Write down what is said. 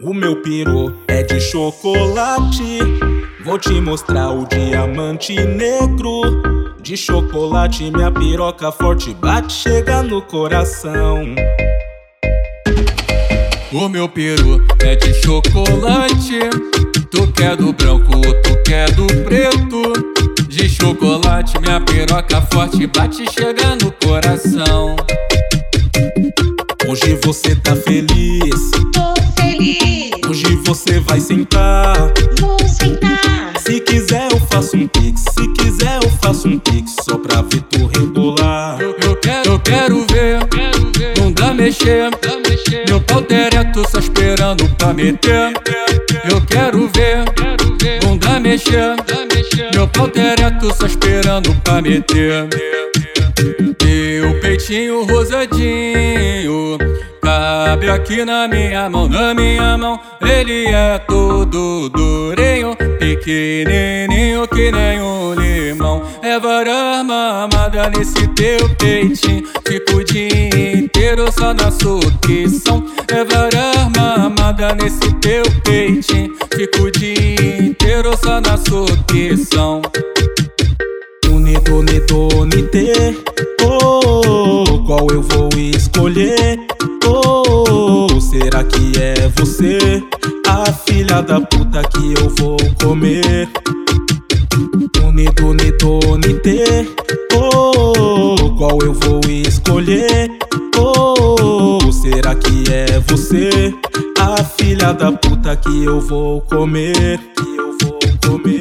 O meu peru é de chocolate. Vou te mostrar o diamante negro. De chocolate, minha piroca forte bate, chega no coração. O meu peru é de chocolate. Tu quer do branco, tu quer do preto. De chocolate, minha piroca forte bate, chega no coração. Hoje você tá feliz. Vai sentar. Vou sentar. Se quiser, eu faço um pix. Se quiser, eu faço um pix. Só pra ver tu rebolar. Eu, eu quero, eu quero ver, não dá mexer. Meu pau direto só esperando pra meter. Eu quero ver, não dá mexer. Meu pau direto só esperando pra meter. Meu peitinho rosadinho Cabe aqui na minha mão, na minha mão Ele é todo durinho Pequenininho que nem um limão É vara mamada nesse teu peitinho Fico o dia inteiro só na sucção É vara mamada nesse teu peitinho Fico o dia inteiro só na sucção Tune, tune, tune, te. Oh, qual eu vou escolher? Será que é você? A filha da puta que eu vou comer. Tune, tune, tune, te. Oh, qual eu vou escolher? Oh, será que é você? A filha da puta que eu vou comer. Que eu vou comer.